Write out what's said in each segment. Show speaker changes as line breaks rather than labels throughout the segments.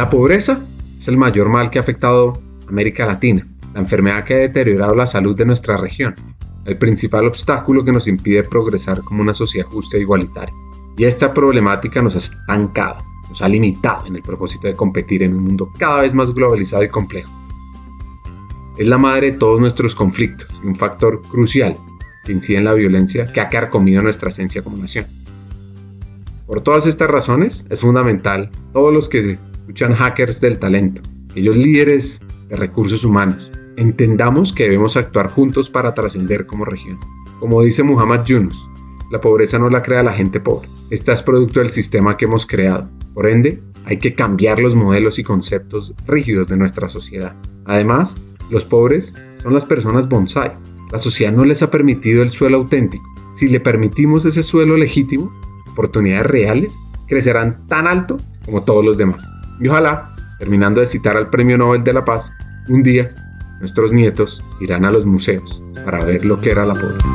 La pobreza es el mayor mal que ha afectado América Latina, la enfermedad que ha deteriorado la salud de nuestra región, el principal obstáculo que nos impide progresar como una sociedad justa e igualitaria. Y esta problemática nos ha estancado, nos ha limitado en el propósito de competir en un mundo cada vez más globalizado y complejo. Es la madre de todos nuestros conflictos y un factor crucial que incide en la violencia que ha carcomido nuestra esencia como nación. Por todas estas razones, es fundamental todos los que escuchan hackers del talento, ellos líderes de recursos humanos, entendamos que debemos actuar juntos para trascender como región. Como dice Muhammad Yunus, la pobreza no la crea la gente pobre, esta es producto del sistema que hemos creado. Por ende, hay que cambiar los modelos y conceptos rígidos de nuestra sociedad. Además, los pobres son las personas bonsai. La sociedad no les ha permitido el suelo auténtico. Si le permitimos ese suelo legítimo, oportunidades reales crecerán tan alto como todos los demás. Y ojalá, terminando de citar al Premio Nobel de la Paz, un día nuestros nietos irán a los museos para ver lo que era la pobreza.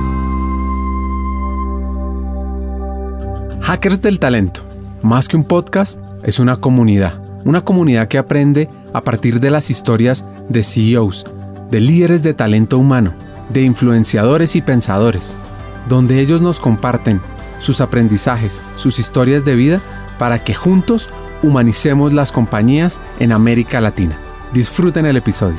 Hackers del Talento, más que un podcast, es una comunidad. Una comunidad que aprende a partir de las historias de CEOs, de líderes de talento humano, de influenciadores y pensadores, donde ellos nos comparten sus aprendizajes, sus historias de vida, para que juntos humanicemos las compañías en América Latina. Disfruten el episodio.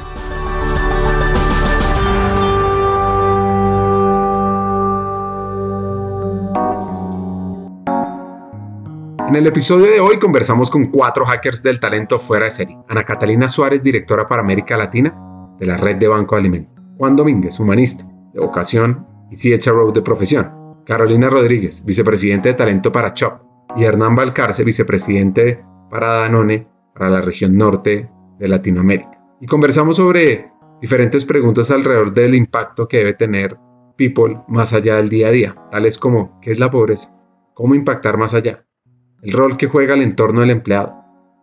En el episodio de hoy conversamos con cuatro hackers del talento fuera de serie. Ana Catalina Suárez, directora para América Latina de la red de Banco de Alimentos. Juan Domínguez, humanista, de vocación y CHRO de profesión. Carolina Rodríguez, vicepresidente de talento para CHOP, y Hernán Valcarce, vicepresidente para Danone para la región norte de Latinoamérica. Y conversamos sobre diferentes preguntas alrededor del impacto que debe tener People más allá del día a día, tales como ¿qué es la pobreza? ¿Cómo impactar más allá? El rol que juega el entorno del empleado,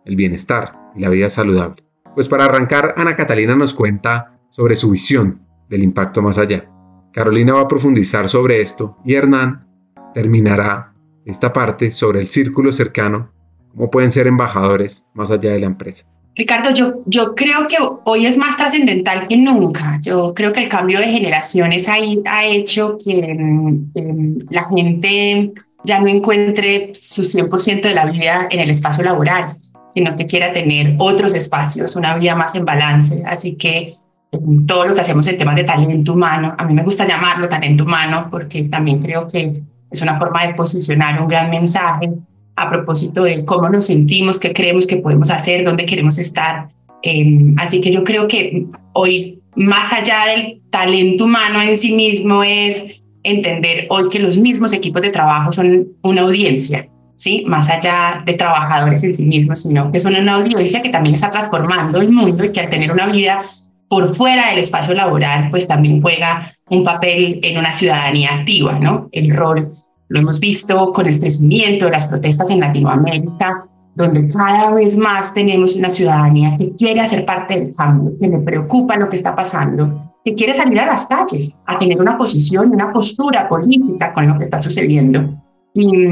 el bienestar y la vida saludable. Pues para arrancar, Ana Catalina nos cuenta sobre su visión del impacto más allá. Carolina va a profundizar sobre esto y Hernán terminará esta parte sobre el círculo cercano, cómo pueden ser embajadores más allá de la empresa.
Ricardo, yo, yo creo que hoy es más trascendental que nunca. Yo creo que el cambio de generaciones ha, ha hecho que em, la gente ya no encuentre su 100% de la vida en el espacio laboral, sino que quiera tener otros espacios, una vida más en balance. Así que todo lo que hacemos en temas de talento humano. A mí me gusta llamarlo talento humano porque también creo que es una forma de posicionar un gran mensaje a propósito de cómo nos sentimos, qué creemos que podemos hacer, dónde queremos estar. Em, así que yo creo que hoy, más allá del talento humano en sí mismo, es entender hoy que los mismos equipos de trabajo son una audiencia, ¿sí? Más allá de trabajadores en sí mismos, sino que son una audiencia que también está transformando el mundo y que al tener una vida por fuera del espacio laboral, pues también juega un papel en una ciudadanía activa, ¿no? El rol lo hemos visto con el crecimiento de las protestas en Latinoamérica, donde cada vez más tenemos una ciudadanía que quiere hacer parte del cambio, que le preocupa lo que está pasando, que quiere salir a las calles, a tener una posición, una postura política con lo que está sucediendo. Y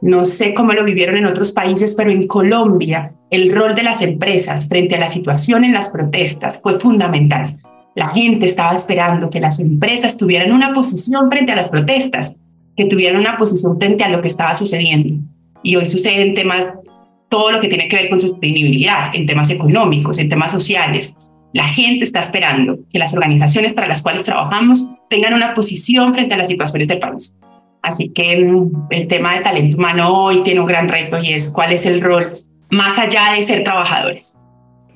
no sé cómo lo vivieron en otros países, pero en Colombia el rol de las empresas frente a la situación en las protestas fue fundamental. La gente estaba esperando que las empresas tuvieran una posición frente a las protestas, que tuvieran una posición frente a lo que estaba sucediendo. Y hoy sucede en temas, todo lo que tiene que ver con sostenibilidad, en temas económicos, en temas sociales. La gente está esperando que las organizaciones para las cuales trabajamos tengan una posición frente a las situaciones del país. Así que mm, el tema de talento humano hoy tiene un gran reto y es cuál es el rol más allá de ser trabajadores.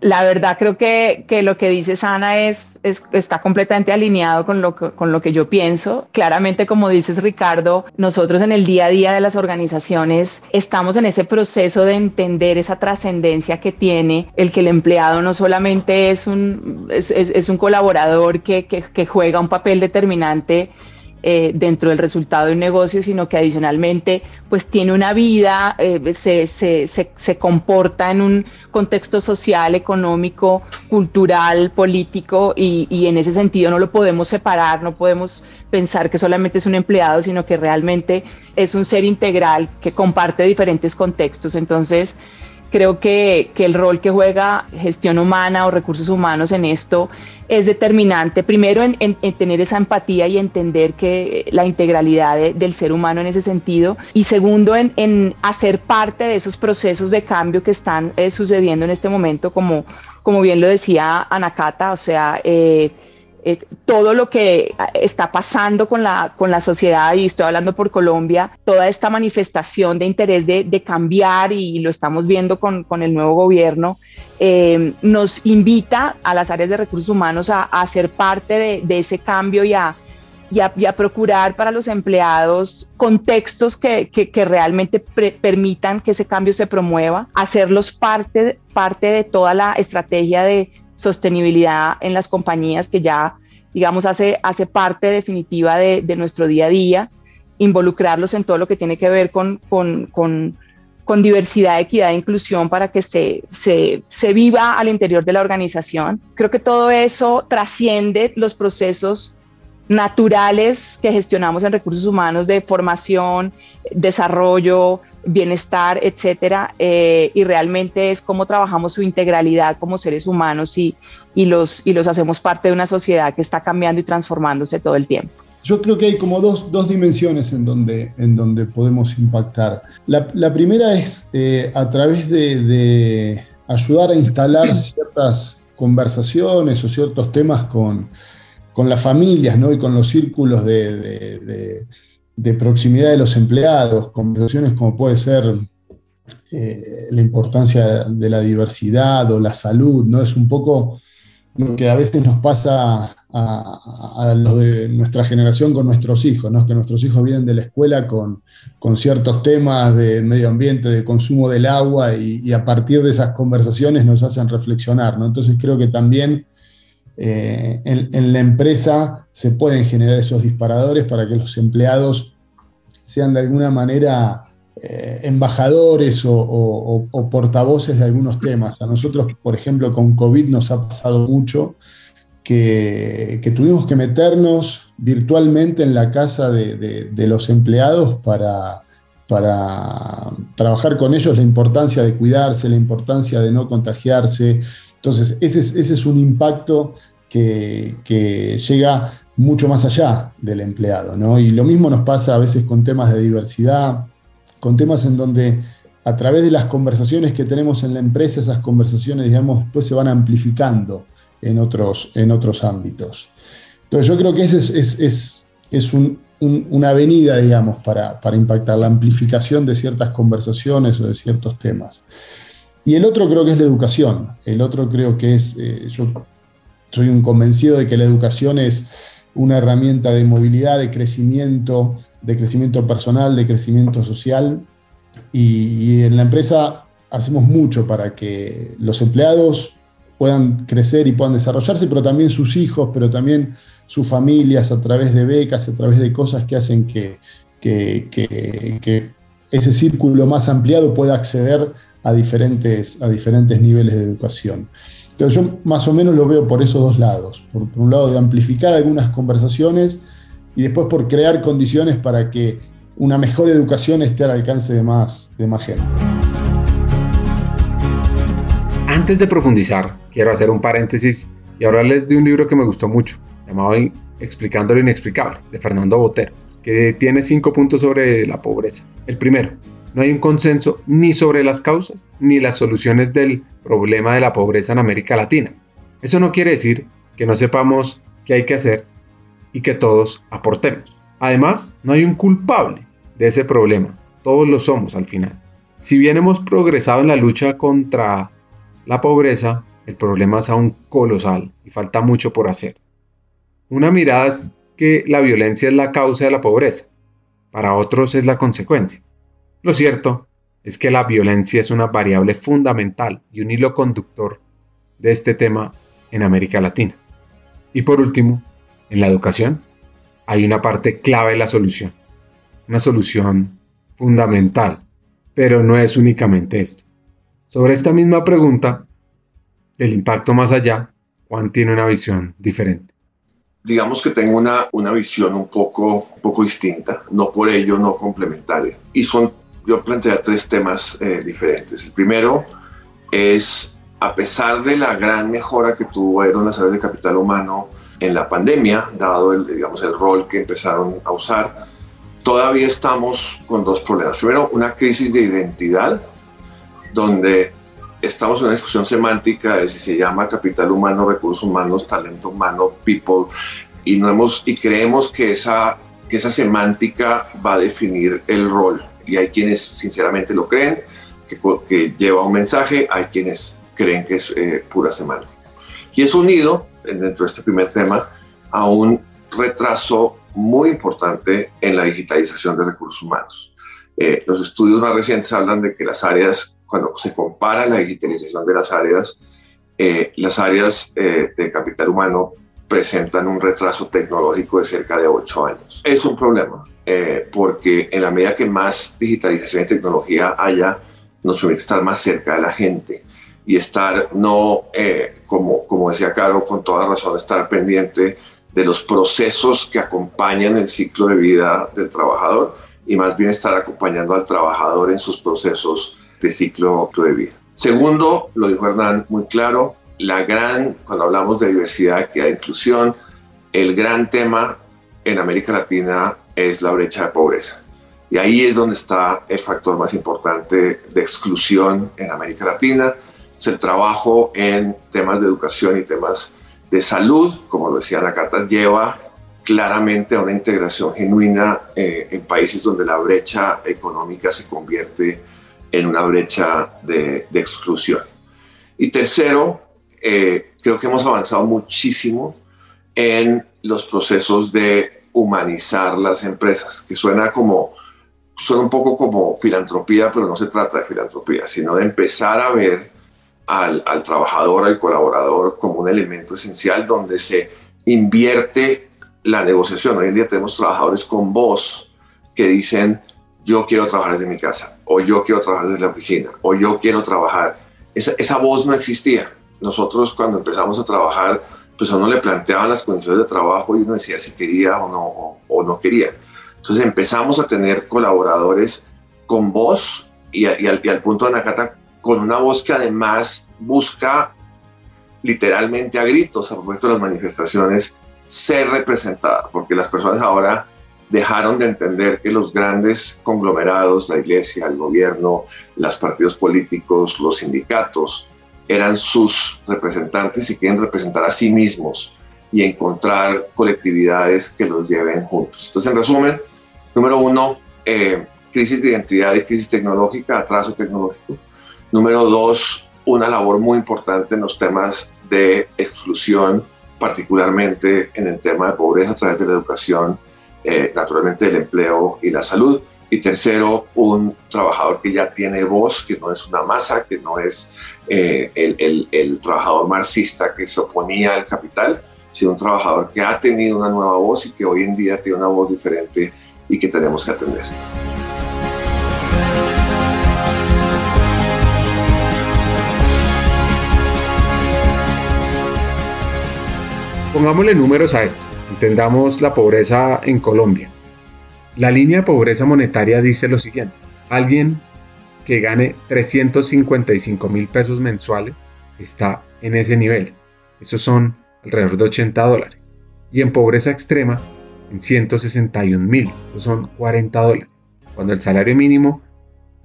La verdad creo que, que lo que dice Ana es, está completamente alineado con lo, que, con lo que yo pienso. Claramente, como dices Ricardo, nosotros en el día a día de las organizaciones estamos en ese proceso de entender esa trascendencia que tiene el que el empleado no solamente es un, es, es un colaborador que, que juega un papel determinante eh, dentro del resultado de un negocio, sino que adicionalmente pues tiene una vida, eh, se, se, se, comporta en un contexto social, económico, cultural, político y, y, en ese sentido no lo podemos separar, no podemos pensar que solamente es un empleado, sino que realmente es un ser integral que comparte diferentes contextos. Entonces, Creo que, que, el rol que juega gestión humana o recursos humanos en esto es determinante, primero en, en, tener esa empatía y entender que la integralidad del ser humano en ese sentido, y segundo en, en, hacer parte de esos procesos de cambio que están eh, sucediendo en este momento, como, como bien lo decía Anacata, o sea, eh, eh, todo lo que está pasando con la, con la sociedad, y estoy hablando por Colombia, toda esta manifestación de interés de, de cambiar, y lo estamos viendo con, con el nuevo gobierno, eh, nos invita a las áreas de recursos humanos a, a ser parte de, de, ese cambio y a, y a, y a, procurar para los empleados contextos que, que, que realmente permitan que ese cambio se promueva, hacerlos parte, parte de toda la estrategia de sostenibilidad en las compañías que ya, digamos, hace, hace parte definitiva de, nuestro día a día, involucrarlos en todo lo que tiene que ver con, con, con, con diversidad, equidad e inclusión para que se, se, se, viva al interior de la organización. Creo que todo eso trasciende los procesos naturales que gestionamos en recursos humanos de formación, desarrollo, bienestar, etcétera, eh, y realmente es cómo trabajamos su integralidad como seres humanos y, y, los, y los hacemos parte de una sociedad que está cambiando y transformándose todo el tiempo.
Yo creo que hay como dos, dos dimensiones en donde, en donde podemos impactar. La, primera es eh, a través de, de, ayudar a instalar ciertas conversaciones o ciertos temas con, con las familias ¿no? y con los círculos de, de proximidad de los empleados, conversaciones como puede ser eh, la importancia de la diversidad o la salud, ¿no? Es un poco lo que a veces nos pasa a, a los de nuestra generación con nuestros hijos, ¿no? Que nuestros hijos vienen de la escuela con, con ciertos temas de medio ambiente, de consumo del agua, y, y, a partir de esas conversaciones nos hacen reflexionar, ¿no? Entonces creo que también eh, en, la empresa se pueden generar esos disparadores para que los empleados sean de alguna manera eh, embajadores o, portavoces de algunos temas. A nosotros, por ejemplo, con COVID nos ha pasado mucho que, tuvimos que meternos virtualmente en la casa de, los empleados para trabajar con ellos la importancia de cuidarse, la importancia de no contagiarse. Entonces, ese es, ese un impacto que, llega mucho más allá del empleado. ¿no? Y lo mismo nos pasa a veces con temas de diversidad, con temas en donde a través de las conversaciones que tenemos en la empresa, esas conversaciones, digamos, después se van amplificando en otros, en otros ámbitos. Entonces yo creo que esa es, es, es, es un, un, una avenida, digamos, para, para impactar la amplificación de ciertas conversaciones o de ciertos temas. Y el otro creo que es la educación. El otro creo que es, eh, yo soy un convencido de que la educación es una herramienta de movilidad, de crecimiento, de crecimiento personal, de crecimiento social. Y, en la empresa hacemos mucho para que los empleados puedan crecer y puedan desarrollarse, pero también sus hijos, pero también sus familias a través de becas, a través de cosas que hacen que, que, que ese círculo más ampliado pueda acceder a diferentes, a diferentes niveles de educación. Entonces yo más o menos lo veo por esos dos lados. Por, un lado de amplificar algunas conversaciones y después por crear condiciones para que una mejor educación esté al alcance de más, de más gente.
Antes de profundizar, quiero hacer un paréntesis y hablarles de un libro que me gustó mucho, llamado Explicando lo Inexplicable, de Fernando Botero, que tiene cinco puntos sobre la pobreza. El primero, no hay un consenso ni sobre las causas ni las soluciones del problema de la pobreza en América Latina. Eso no quiere decir que no sepamos qué hay que hacer y que todos aportemos. Además, no hay un culpable de ese problema. Todos lo somos al final. Si bien hemos progresado en la lucha contra la pobreza, el problema es aún colosal y falta mucho por hacer. Una mirada es que la violencia es la causa de la pobreza, para otros es la consecuencia. Lo cierto es que la violencia es una variable fundamental y un hilo conductor de este tema en América Latina. Y por último, en la educación hay una parte clave de la solución, una solución fundamental, pero no es únicamente esto. Sobre esta misma pregunta, del impacto más allá, Juan tiene una visión diferente.
Digamos que tengo una, una visión un poco, un poco distinta, no por ello no complementaria. Y son yo planteé tres temas eh, diferentes. El primero es, a pesar de la gran mejora que tuvieron las áreas de capital humano en la pandemia, dado el, digamos, el rol que empezaron a usar, todavía estamos con dos problemas. Primero, una crisis de identidad, donde estamos en una discusión semántica de si se llama capital humano, recursos humanos, talento humano, people, y, y creemos que esa, que esa semántica va a definir el rol. Y hay quienes sinceramente lo creen, que, que lleva un mensaje, hay quienes creen que es eh, pura semántica. Y es unido, dentro de este primer tema, a un retraso muy importante en la digitalización de recursos humanos. Eh, los estudios más recientes hablan de que las áreas, cuando se compara la digitalización de las áreas, eh, las áreas de capital humano presentan un retraso tecnológico de cerca de ocho años. Es un problema, eh, porque en la medida que más digitalización y tecnología haya, nos permite estar más cerca de la gente y estar, no, eh, como, como decía Caro, con toda razón, estar pendiente de los procesos que acompañan el ciclo de vida del trabajador y más bien estar acompañando al trabajador en sus procesos de ciclo de vida. Segundo, lo dijo Hernán muy claro, la gran, cuando hablamos de diversidad, equidad e inclusión, el gran tema en América Latina es la brecha de pobreza. Y ahí es donde está el factor más importante de exclusión en América Latina. Es el trabajo en temas de educación y temas de salud, como lo decía Nakata, lleva claramente a una integración genuina eh, en países donde la brecha económica se convierte en una brecha de, exclusión. Y tercero, eh, creo que hemos avanzado muchísimo en los procesos de humanizar las empresas, que suena como, suena un poco como filantropía, pero no se trata de filantropía, sino de empezar a ver al, trabajador, al colaborador como un elemento esencial donde se invierte la negociación. Hoy en día tenemos trabajadores con voz que dicen, yo quiero trabajar desde mi casa, o yo quiero trabajar desde la oficina, o yo quiero trabajar. Esa, esa voz no existía nosotros cuando empezamos a trabajar, pues a uno le planteaban las condiciones de trabajo y uno decía si quería o no, o, no quería. Entonces empezamos a tener colaboradores con voz y, al, punto de Nakata con una voz que además busca literalmente a gritos a propósito de las manifestaciones ser representada, porque las personas ahora dejaron de entender que los grandes conglomerados, la iglesia, el gobierno, los partidos políticos, los sindicatos, eran sus representantes y quieren representar a sí mismos y encontrar colectividades que los lleven juntos. Entonces, en resumen, número uno, eh, crisis de identidad y crisis tecnológica, atraso tecnológico. Número dos, una labor muy importante en los temas de exclusión, particularmente en el tema de pobreza a través de la educación, eh, naturalmente el empleo y la salud. Y tercero, un trabajador que ya tiene voz, que no es una masa, que no es eh, el, el, trabajador marxista que se oponía al capital, sino un trabajador que ha tenido una nueva voz y que hoy en día tiene una voz diferente y que tenemos que atender.
Pongámosle números a esto. Entendamos la pobreza en Colombia. La línea de pobreza monetaria dice lo siguiente. Alguien que gane 355 mil pesos mensuales está en ese nivel. Esos son alrededor de 80 dólares. Y en pobreza extrema, en 161 mil. Esos son 40 dólares. Cuando el salario mínimo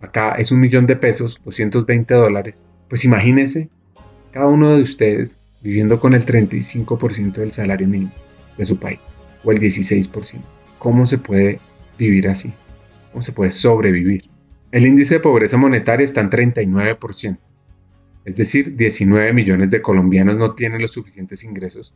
acá es un millón de pesos, 220 dólares. Pues imagínense cada uno de ustedes viviendo con el 35% del salario mínimo de su país o el 16%. ¿Cómo se puede vivir así? ¿Cómo se puede sobrevivir? El índice de pobreza monetaria está en 39%, es decir, 19 millones de colombianos no tienen los suficientes ingresos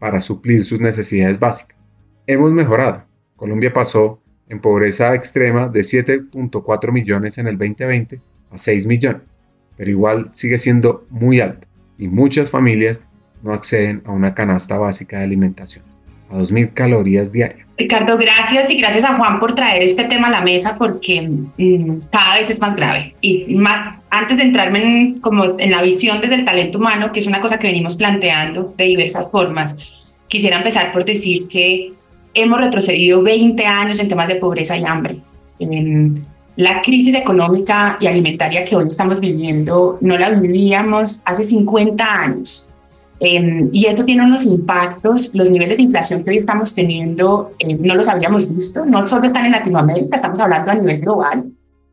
para suplir sus necesidades básicas. Hemos mejorado. Colombia pasó en pobreza extrema de 7.4 millones en el 2020 a 6 millones, pero igual sigue siendo muy alta y muchas familias no acceden a una canasta básica de alimentación a 2.000 calorías diarias.
Ricardo, gracias y gracias a Juan por traer este tema a la mesa porque mm, cada vez es más grave. Y más, antes de entrarme en, como en la visión desde el talento humano, que es una cosa que venimos planteando de diversas formas, quisiera empezar por decir que hemos retrocedido 20 años en temas de pobreza y hambre. La crisis económica y alimentaria que hoy estamos viviendo no la vivíamos hace 50 años. Em, y eso tiene unos impactos, los niveles de inflación que hoy estamos teniendo eh, no los habíamos visto, no solo están en Latinoamérica, estamos hablando a nivel global.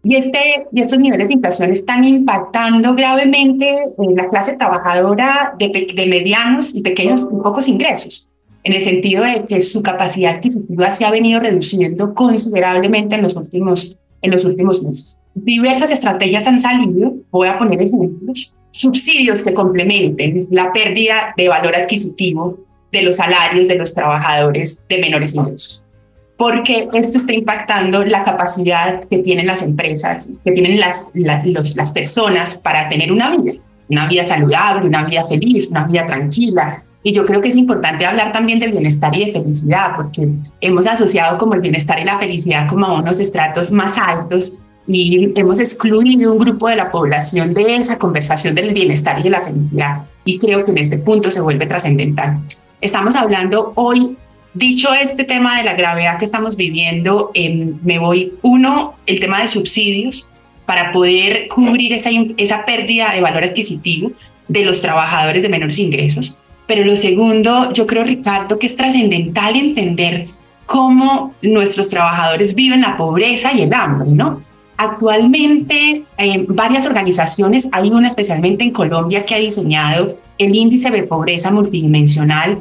Y, este, y estos niveles de inflación están impactando gravemente en la clase trabajadora de, de medianos y pequeños y pocos ingresos, en el sentido de que su capacidad adquisitiva se ha venido reduciendo considerablemente en los últimos, en los últimos meses. Diversas estrategias han salido, voy a poner ejemplos, subsidios que complementen la pérdida de valor adquisitivo de los salarios de los trabajadores de menores ingresos. Porque esto está impactando la capacidad que tienen las empresas, que tienen las, las personas para tener una vida, una vida saludable, una vida feliz, una vida tranquila, y yo creo que es importante hablar también del bienestar y de felicidad, porque hemos asociado como el bienestar y la felicidad como a unos estratos más altos y hemos excluido un grupo de la población de esa conversación del bienestar y de la felicidad. Y creo que en este punto se vuelve trascendental. Estamos hablando hoy, dicho este tema de la gravedad que estamos viviendo, me voy, uno, el tema de subsidios para poder cubrir esa, esa pérdida de valor adquisitivo de los trabajadores de menores ingresos. Pero lo segundo, yo creo, Ricardo, que es trascendental entender cómo nuestros trabajadores viven la pobreza y el hambre, ¿no? Actualmente, eh, varias organizaciones, hay una especialmente en Colombia que ha diseñado el índice de pobreza multidimensional,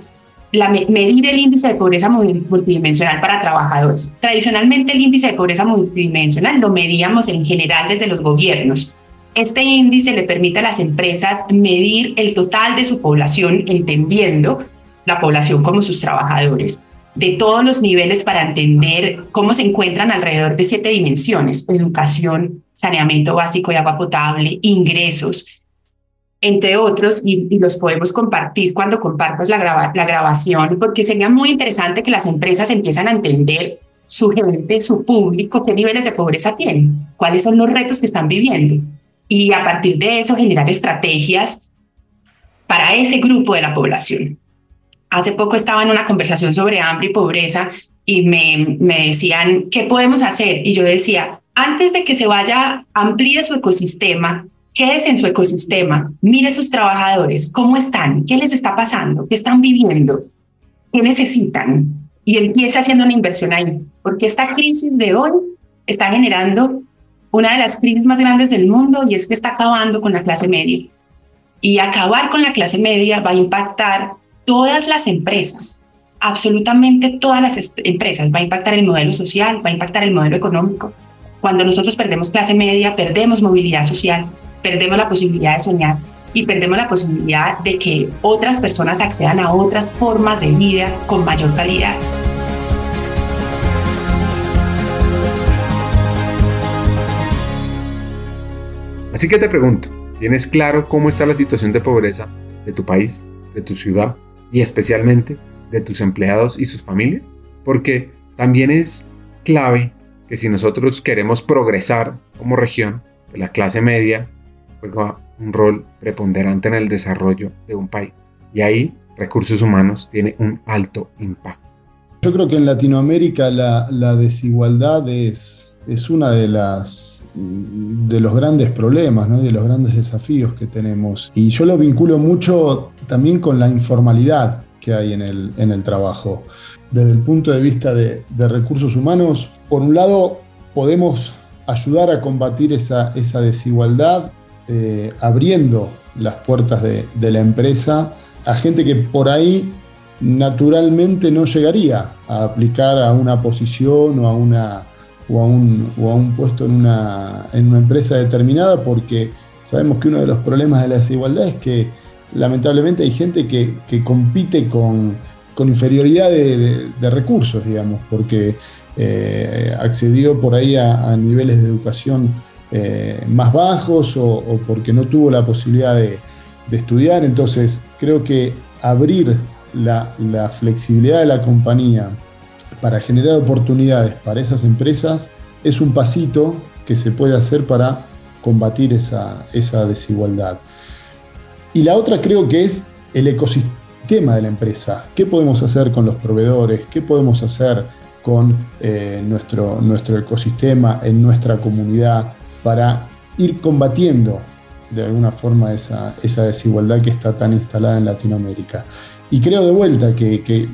la, medir el índice de pobreza multidimensional para trabajadores. Tradicionalmente el índice de pobreza multidimensional lo medíamos en general desde los gobiernos. Este índice le permite a las empresas medir el total de su población, entendiendo la población como sus trabajadores de todos los niveles para entender cómo se encuentran alrededor de siete dimensiones, educación, saneamiento básico y agua potable, ingresos, entre otros, y, los podemos compartir cuando compartas la, la grabación, porque sería muy interesante que las empresas empiezan a entender su gente, su público, qué niveles de pobreza tienen, cuáles son los retos que están viviendo, y a partir de eso generar estrategias para ese grupo de la población. Hace poco estaba en una conversación sobre hambre y pobreza y me, me decían, ¿qué podemos hacer? Y yo decía, antes de que se vaya, amplíe su ecosistema, quédese en su ecosistema, mire sus trabajadores, cómo están, qué les está pasando, qué están viviendo, qué necesitan, y empiece haciendo una inversión ahí, porque esta crisis de hoy está generando una de las crisis más grandes del mundo y es que está acabando con la clase media. Y acabar con la clase media va a impactar todas las empresas, absolutamente todas las empresas, va a impactar el modelo social, va a impactar el modelo económico. Cuando nosotros perdemos clase media, perdemos movilidad social, perdemos la posibilidad de soñar y perdemos la posibilidad de que otras personas accedan a otras formas de vida con mayor calidad.
Así que te pregunto, ¿tienes claro cómo está la situación de pobreza de tu país, de tu ciudad, y especialmente de tus empleados y sus familias, porque también es clave que si nosotros queremos progresar como región, pues la clase media juega un rol preponderante en el desarrollo de un país. Y ahí recursos humanos tiene un alto impacto.
Yo creo que en Latinoamérica la, la desigualdad es, es una de las de los grandes problemas, ¿no? de los grandes desafíos que tenemos. Y yo lo vinculo mucho también con la informalidad que hay en el, en el trabajo. Desde el punto de vista de, recursos humanos, por un lado, podemos ayudar a combatir esa, esa desigualdad eh, abriendo las puertas de, de la empresa a gente que por ahí naturalmente no llegaría a aplicar a una posición o a una o a un, o a un puesto en una, en una empresa determinada porque sabemos que uno de los problemas de la desigualdad es que lamentablemente hay gente que, que compite con, con inferioridad de, de, recursos, digamos, porque eh, accedió por ahí a, niveles de educación eh, más bajos o, o, porque no tuvo la posibilidad de, de, estudiar. Entonces, creo que abrir la, la flexibilidad de la compañía para generar oportunidades para esas empresas es un pasito que se puede hacer para combatir esa, desigualdad. Y la otra creo que es el ecosistema de la empresa. ¿Qué podemos hacer con los proveedores? ¿Qué podemos hacer con eh, nuestro ecosistema, en nuestra comunidad, para ir combatiendo de alguna forma esa, desigualdad que está tan instalada en Latinoamérica. Y creo de vuelta que,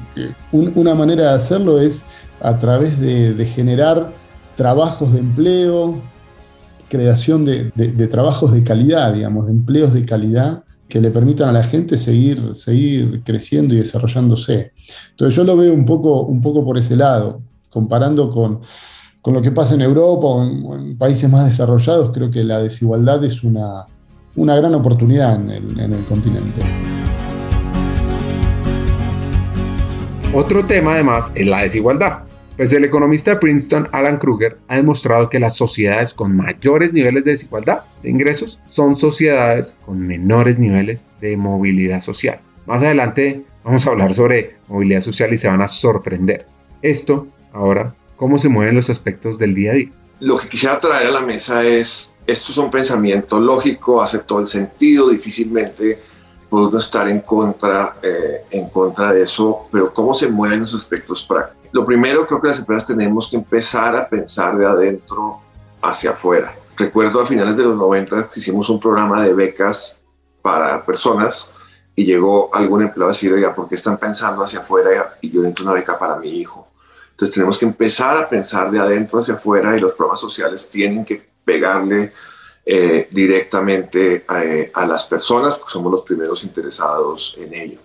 una manera de hacerlo es a través de, generar trabajos de empleo, creación de, trabajos de calidad, digamos, de empleos de calidad que le permitan a la gente seguir, creciendo y desarrollándose. Entonces yo lo veo un poco, por ese lado, comparando con, lo que pasa en Europa o en, países más desarrollados, creo que la desigualdad es una, una gran oportunidad en el, continente.
Otro tema además es la desigualdad. Pues el economista de Princeton, Alan Kruger, ha demostrado que las sociedades con mayores niveles de desigualdad de ingresos son sociedades con menores niveles de movilidad social. Más adelante vamos a hablar sobre movilidad social y se van a sorprender. Esto, ahora, cómo se mueven los aspectos del día a día.
Lo que quisiera traer a la mesa es esto es un pensamiento lógico, hace todo el sentido, difícilmente puede estar en contra, eh, en contra de eso, pero ¿cómo se mueven los aspectos prácticos? Lo primero, creo que las empresas tenemos que empezar a pensar de adentro hacia afuera. Recuerdo a finales de los 90 que hicimos un programa de becas para personas y llegó algún empleado a decir, oiga, ¿por qué están pensando hacia afuera y yo necesito una beca para mi hijo? Entonces tenemos que empezar a pensar de adentro hacia afuera y los programas sociales tienen que pegarle eh, directamente eh, a, las personas, porque somos los primeros interesados en ello.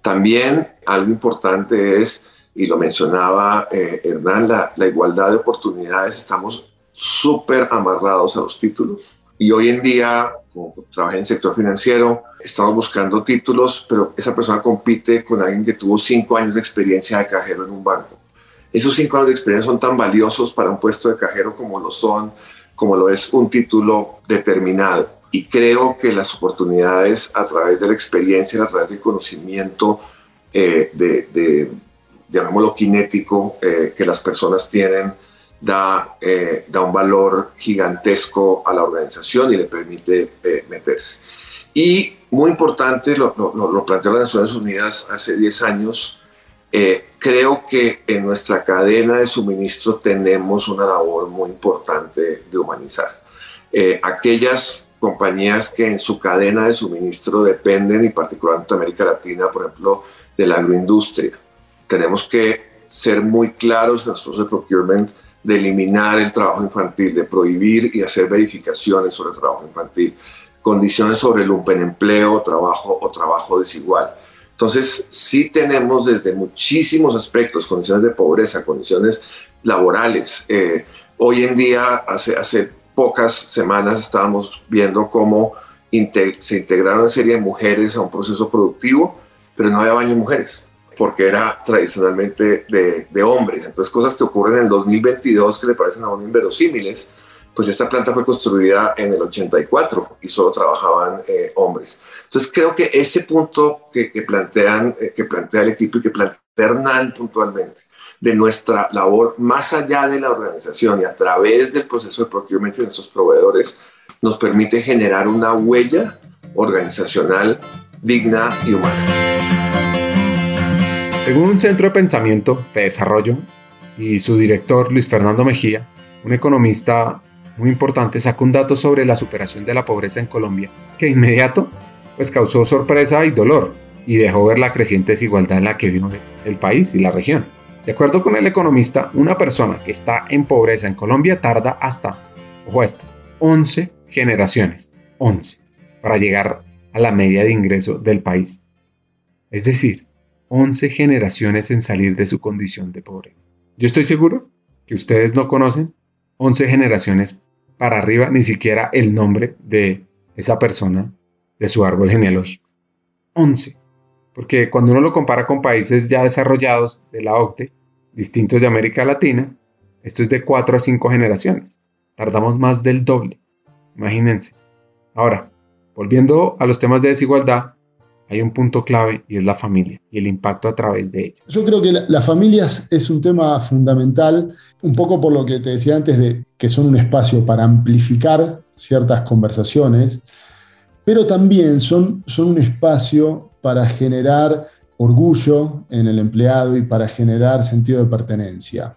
También algo importante es, y lo mencionaba eh, Hernán, la, la igualdad de oportunidades. Estamos súper amarrados a los títulos. Y hoy en día, como trabajé en el sector financiero, estamos buscando títulos, pero esa persona compite con alguien que tuvo cinco años de experiencia de cajero en un banco. Esos cinco años de experiencia son tan valiosos para un puesto de cajero como lo son como lo es un título determinado. Y creo que las oportunidades a través de la experiencia, a través del conocimiento eh, de, llamémoslo kinético, eh, que las personas tienen, da, eh, da un valor gigantesco a la organización y le permite meterse. Y muy importante, lo, lo, lo planteó las Naciones Unidas hace 10 años, eh, creo que en nuestra cadena de suministro tenemos una labor muy importante de humanizar. Eh, aquellas compañías que en su cadena de suministro dependen, y particularmente América Latina, por ejemplo, de la agroindustria, tenemos que ser muy claros en procesos de procurement de eliminar el trabajo infantil, de prohibir y hacer verificaciones sobre el trabajo infantil, condiciones sobre el empleo, trabajo o trabajo desigual entonces, sí tenemos desde muchísimos aspectos, condiciones de pobreza, condiciones laborales. Eh, hoy en día, hace, hace pocas semanas estábamos viendo cómo se integraron una serie de mujeres a un proceso productivo, pero no había baño de mujeres, porque era tradicionalmente de, de, hombres. Entonces, cosas que ocurren en el 2022 que le parecen a uno inverosímiles, pues esta planta fue construida en el 84 y solo trabajaban eh, hombres. Entonces creo que ese punto que, plantean, eh, que plantea el equipo y que plantea Hernán puntualmente, de nuestra labor más allá de la organización y a través del proceso de procurement de nuestros proveedores, nos permite generar una huella organizacional digna y humana.
Según un centro de pensamiento de desarrollo y su director Luis Fernando Mejía, un economista muy importante, sacó un dato sobre la superación de la pobreza en Colombia, que de inmediato pues causó sorpresa y dolor y dejó ver la creciente desigualdad en la que vive el país y la región. De acuerdo con el economista, una persona que está en pobreza en Colombia tarda hasta, ojo esto, 11 generaciones, 11, para llegar a la media de ingreso del país. Es decir, 11 generaciones en salir de su condición de pobreza. Yo estoy seguro que ustedes no conocen 11 generaciones para arriba ni siquiera el nombre de esa persona de su árbol genealógico. 11. Porque cuando uno lo compara con países ya desarrollados de la OCDE, distintos de América Latina, esto es de 4 a 5 generaciones. Tardamos más del doble. Imagínense. Ahora, volviendo a los temas de desigualdad, hay un punto clave y es la familia y el impacto a través de ella.
Yo creo que las familias es un tema fundamental, un poco por lo que te decía antes de que son un espacio para amplificar ciertas conversaciones, pero también son, son un espacio para generar orgullo en el empleado y para generar sentido de pertenencia.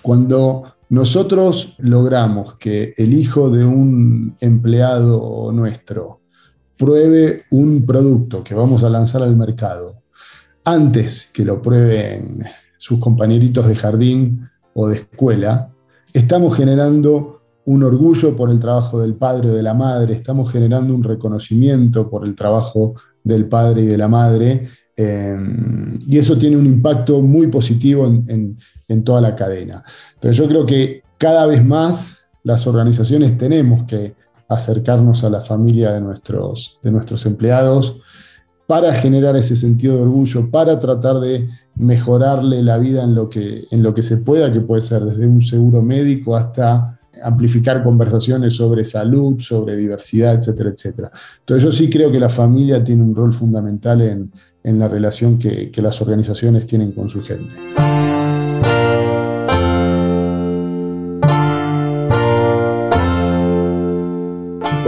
Cuando nosotros logramos que el hijo de un empleado nuestro pruebe un producto que vamos a lanzar al mercado antes que lo prueben sus compañeritos de jardín o de escuela, estamos generando un orgullo por el trabajo del padre o de la madre, estamos generando un reconocimiento por el trabajo del padre y de la madre, eh, y eso tiene un impacto muy positivo en, en toda la cadena. Entonces yo creo que cada vez más las organizaciones tenemos que acercarnos a la familia de nuestros, de nuestros empleados para generar ese sentido de orgullo, para tratar de mejorarle la vida en lo que, en lo que se pueda, que puede ser desde un seguro médico hasta amplificar conversaciones sobre salud, sobre diversidad, etcétera, etcétera. Entonces yo sí creo que la familia tiene un rol fundamental en, en la relación que, que las organizaciones tienen con su gente.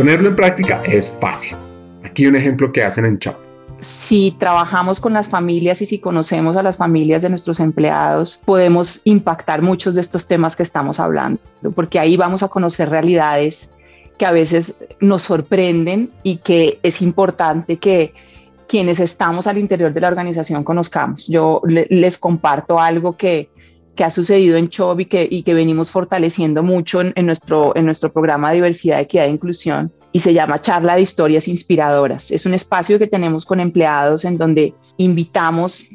Ponerlo en práctica es fácil. Aquí un ejemplo que hacen en CHOP.
Si trabajamos con las familias y si conocemos a las familias de nuestros empleados, podemos impactar muchos de estos temas que estamos hablando, porque ahí vamos a conocer realidades que a veces nos sorprenden y que es importante que quienes estamos al interior de la organización conozcamos. Yo les comparto algo que, que ha sucedido en CHOB y que, y que venimos fortaleciendo mucho en, nuestro, en nuestro programa de diversidad, equidad e inclusión y se llama Charla de Historias Inspiradoras. Es un espacio que tenemos con empleados en donde invitamos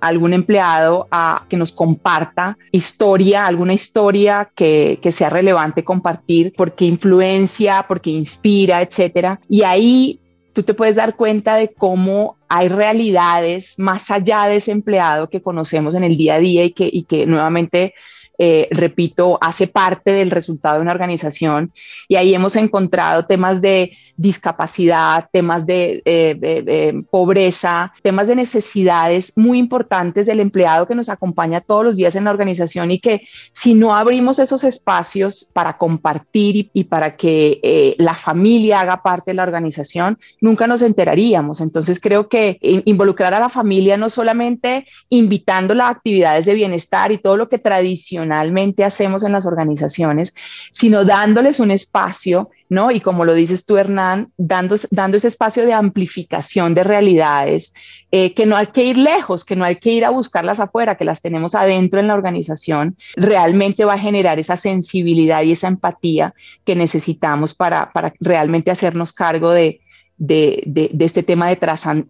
a algún empleado a que nos comparta historia, alguna historia que, que sea relevante compartir, porque influencia, porque inspira, etcétera. Y ahí tú te puedes dar cuenta de cómo hay realidades más allá de ese empleado que conocemos en el día a día y que, y que nuevamente eh, repito, hace parte del resultado de una organización y ahí hemos encontrado temas de discapacidad, temas de, eh, pobreza, temas de necesidades muy importantes del empleado que nos acompaña todos los días en la organización y que si no abrimos esos espacios para compartir y, para que eh, la familia haga parte de la organización, nunca nos enteraríamos. Entonces creo que involucrar a la familia no solamente invitándola a actividades de bienestar y todo lo que tradicionalmente hacemos en las organizaciones, sino dándoles un espacio, ¿no? Y como lo dices tú, Hernán, dando, dando ese espacio de amplificación de realidades, eh, que no hay que ir lejos, que no hay que ir a buscarlas afuera, que las tenemos adentro en la organización, realmente va a generar esa sensibilidad y esa empatía que necesitamos para, para realmente hacernos cargo de, de, este tema de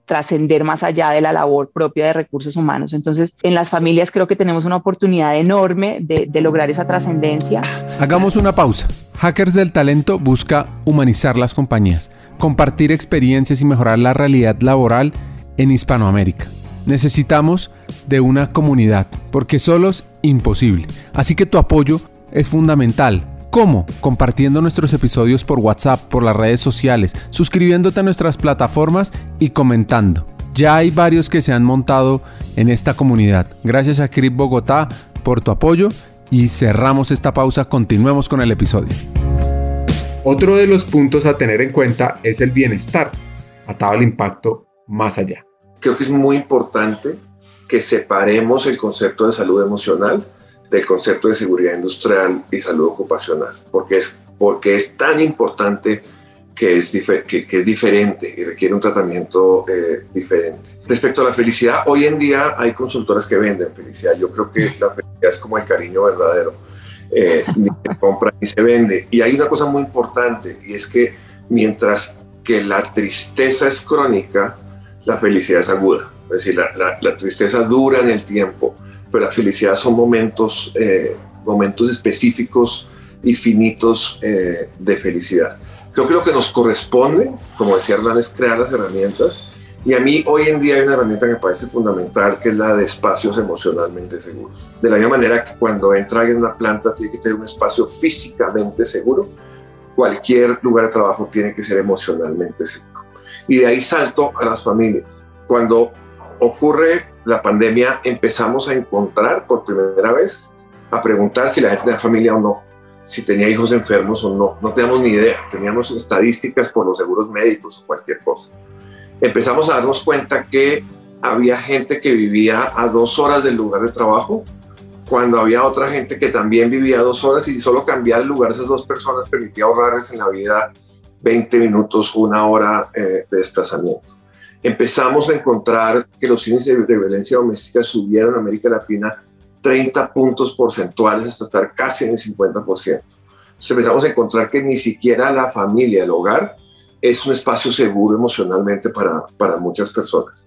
trascender más allá de la labor propia de recursos humanos. Entonces, en las familias creo que tenemos una oportunidad enorme de, lograr esa trascendencia.
Hagamos una pausa. Hackers del Talento busca humanizar las compañías, compartir experiencias y mejorar la realidad laboral en Hispanoamérica. Necesitamos de una comunidad, porque solo es imposible. Así que tu apoyo es fundamental ¿Cómo? Compartiendo nuestros episodios por WhatsApp, por las redes sociales, suscribiéndote a nuestras plataformas y comentando. Ya hay varios que se han montado en esta comunidad. Gracias a Crip Bogotá por tu apoyo y cerramos esta pausa, continuemos con el episodio.
Otro de los puntos a tener en cuenta es el bienestar, atado al impacto más allá.
Creo que es muy importante que separemos el concepto de salud emocional del concepto de seguridad industrial y salud ocupacional, porque es, porque es tan importante que es, que, es diferente y requiere un tratamiento eh, diferente. Respecto a la felicidad, hoy en día hay consultoras que venden felicidad. Yo creo que la felicidad es como el cariño verdadero. Eh, ni se compra ni se vende. Y hay una cosa muy importante y es que mientras que la tristeza es crónica, la felicidad es aguda. Es decir, la, la, la tristeza dura en el tiempo pero la felicidad son momentos, eh, momentos específicos y finitos eh, de felicidad. Creo que lo que nos corresponde, como decía Hernán, es crear las herramientas. Y a mí hoy en día hay una herramienta que me parece fundamental, que es la de espacios emocionalmente seguros. De la misma manera que cuando entra alguien en una planta tiene que tener un espacio físicamente seguro, cualquier lugar de trabajo tiene que ser emocionalmente seguro. Y de ahí salto a las familias. Cuando ocurre la pandemia empezamos a encontrar por primera vez, a preguntar si la gente tenía familia o no, si tenía hijos enfermos o no. No teníamos ni idea, teníamos estadísticas por los seguros médicos o cualquier cosa. Empezamos a darnos cuenta que había gente que vivía a dos horas del lugar de trabajo cuando había otra gente que también vivía dos horas y solo cambiar el lugar esas dos personas permitía ahorrarles en la vida 20 minutos, una hora eh, de desplazamiento. Empezamos a encontrar que los índices de violencia doméstica subieron en América Latina 30 puntos porcentuales hasta estar casi en el 50%. Entonces empezamos a encontrar que ni siquiera la familia, el hogar, es un espacio seguro emocionalmente para, para muchas personas.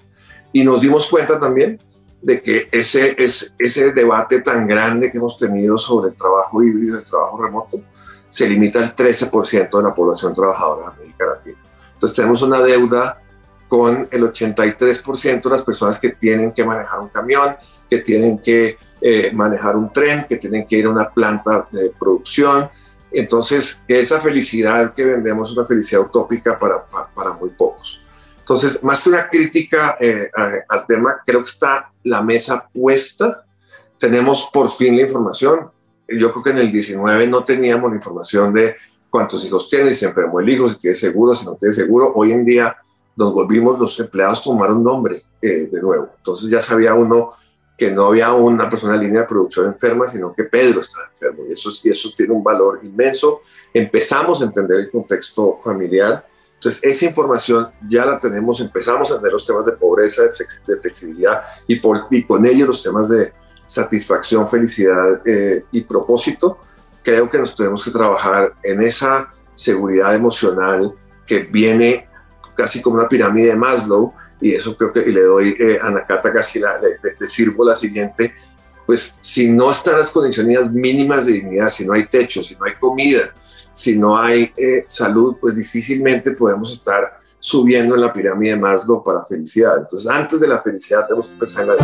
Y nos dimos cuenta también de que ese, ese, ese debate tan grande que hemos tenido sobre el trabajo híbrido, el trabajo remoto, se limita al 13% de la población trabajadora de América Latina. Entonces tenemos una deuda con el 83% de las personas que tienen que manejar un camión, que tienen que eh, manejar un tren, que tienen que ir a una planta de producción. Entonces, esa felicidad que vendemos es una felicidad utópica para, para, muy pocos. Entonces, más que una crítica eh, al tema, creo que está la mesa puesta. Tenemos por fin la información. Yo creo que en el 19 no teníamos la información de cuántos hijos tiene, si se enfermó el hijo, si tiene seguro, si no tiene seguro. Hoy en día nos volvimos, los empleados tomaron nombre eh, de nuevo. Entonces ya sabía uno que no había una persona en línea de producción enferma, sino que Pedro estaba enfermo. Y eso, y eso tiene un valor inmenso. Empezamos a entender el contexto familiar. Entonces, esa información ya la tenemos. Empezamos a entender los temas de pobreza, de flexibilidad y, con ello los temas de satisfacción, felicidad eh, y propósito. Creo que nos tenemos que trabajar en esa seguridad emocional que viene casi como una pirámide de Maslow, y eso creo que y le doy eh, a Nakata casi la, le, sirvo la siguiente, pues si no están las condiciones mínimas de dignidad, si no hay techo, si no hay comida, si no hay eh, salud, pues difícilmente podemos estar subiendo en la pirámide de Maslow para felicidad. Entonces, antes de la felicidad tenemos que pensar en la.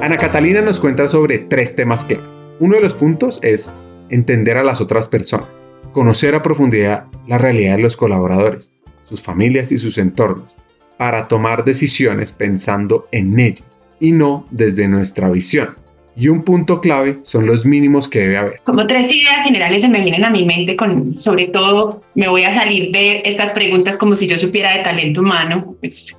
Ana Catalina nos cuenta sobre tres temas clave. Uno de los puntos es entender a las otras personas conocer a profundidad la realidad de los colaboradores, sus familias y sus entornos, para tomar decisiones pensando en ellos y no desde nuestra visión. Y un punto clave son los mínimos que debe haber.
Como tres ideas generales se me vienen a mi mente, con, sobre todo me voy a salir de estas preguntas como si yo supiera de talento humano. Pues,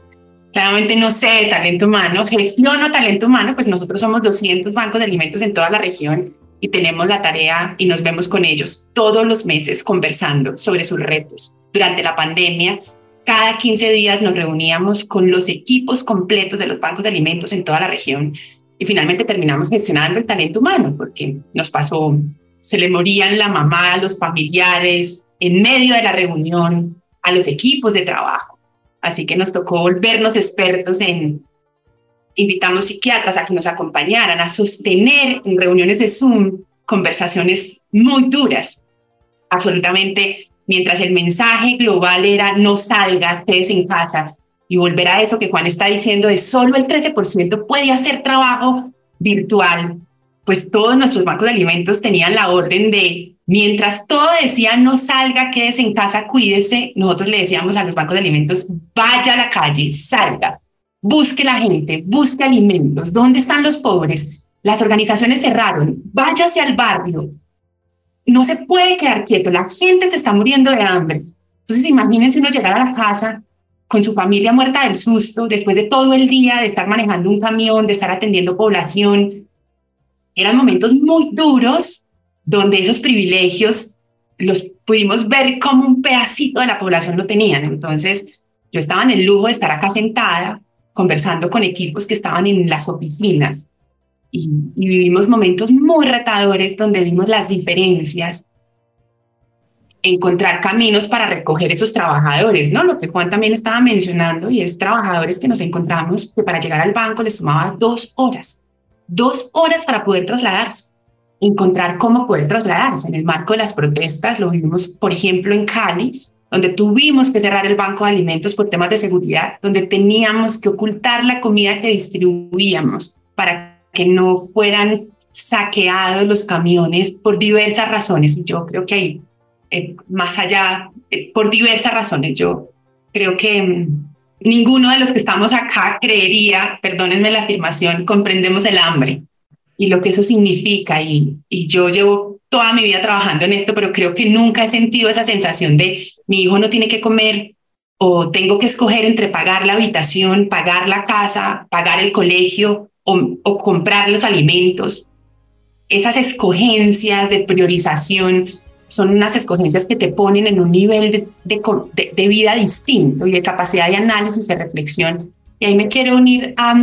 claramente no sé de talento humano, gestiono talento humano, pues nosotros somos 200 bancos de alimentos en toda la región y tenemos la tarea y nos vemos con ellos todos los meses conversando sobre sus retos. Durante la pandemia, cada 15 días nos reuníamos con los equipos completos de los bancos de alimentos en toda la región y finalmente terminamos gestionando el talento humano porque nos pasó, se le morían la mamá, los familiares en medio de la reunión, a los equipos de trabajo. Así que nos tocó volvernos expertos en invitamos psiquiatras a que nos acompañaran a sostener en reuniones de Zoom conversaciones muy duras. Absolutamente, mientras el mensaje global era no salga, quédese en casa y volver a eso que Juan está diciendo de solo el 13% puede hacer trabajo virtual, pues todos nuestros bancos de alimentos tenían la orden de, mientras todo decía no salga, quédese en casa, cuídese, nosotros le decíamos a los bancos de alimentos, vaya a la calle, salga, busque la gente, busque alimentos, ¿dónde están los pobres? Las organizaciones cerraron, váyase al barrio. No se puede quedar quieto, la gente se está muriendo de hambre. Entonces imagínense uno llegar a la casa con su familia muerta del susto, después de todo el día de estar manejando un camión, de estar atendiendo población. Eran momentos muy duros donde esos privilegios los pudimos ver como un pedacito de la población lo tenían. Entonces, yo estaba en el lujo de estar acá sentada, conversando con equipos que estaban en las oficinas y, vivimos momentos muy retadores donde vimos las diferencias, encontrar caminos para recoger esos trabajadores, ¿no? Lo que Juan también estaba mencionando y es trabajadores que nos encontramos que para llegar al banco les tomaba dos horas, dos horas para poder trasladarse, encontrar cómo poder trasladarse. En el marco de las protestas lo vimos, por ejemplo, en Cali, donde tuvimos que cerrar el banco de alimentos por temas de seguridad, donde teníamos que ocultar la comida que distribuíamos para que no fueran saqueados los camiones por diversas razones. Y yo creo que hay, eh, más allá, eh, por diversas razones, yo creo que mm, ninguno de los que estamos acá creería, perdónenme la afirmación, comprendemos el hambre y lo que eso significa. Y, y yo llevo toda mi vida trabajando en esto, pero creo que nunca he sentido esa sensación de mi hijo no tiene que comer o tengo que escoger entre pagar la habitación, pagar la casa, pagar el colegio o, comprar los alimentos. Esas escogencias de priorización son unas escogencias que te ponen en un nivel de, de, vida distinto y de capacidad de análisis, de reflexión. Y ahí me quiero unir a,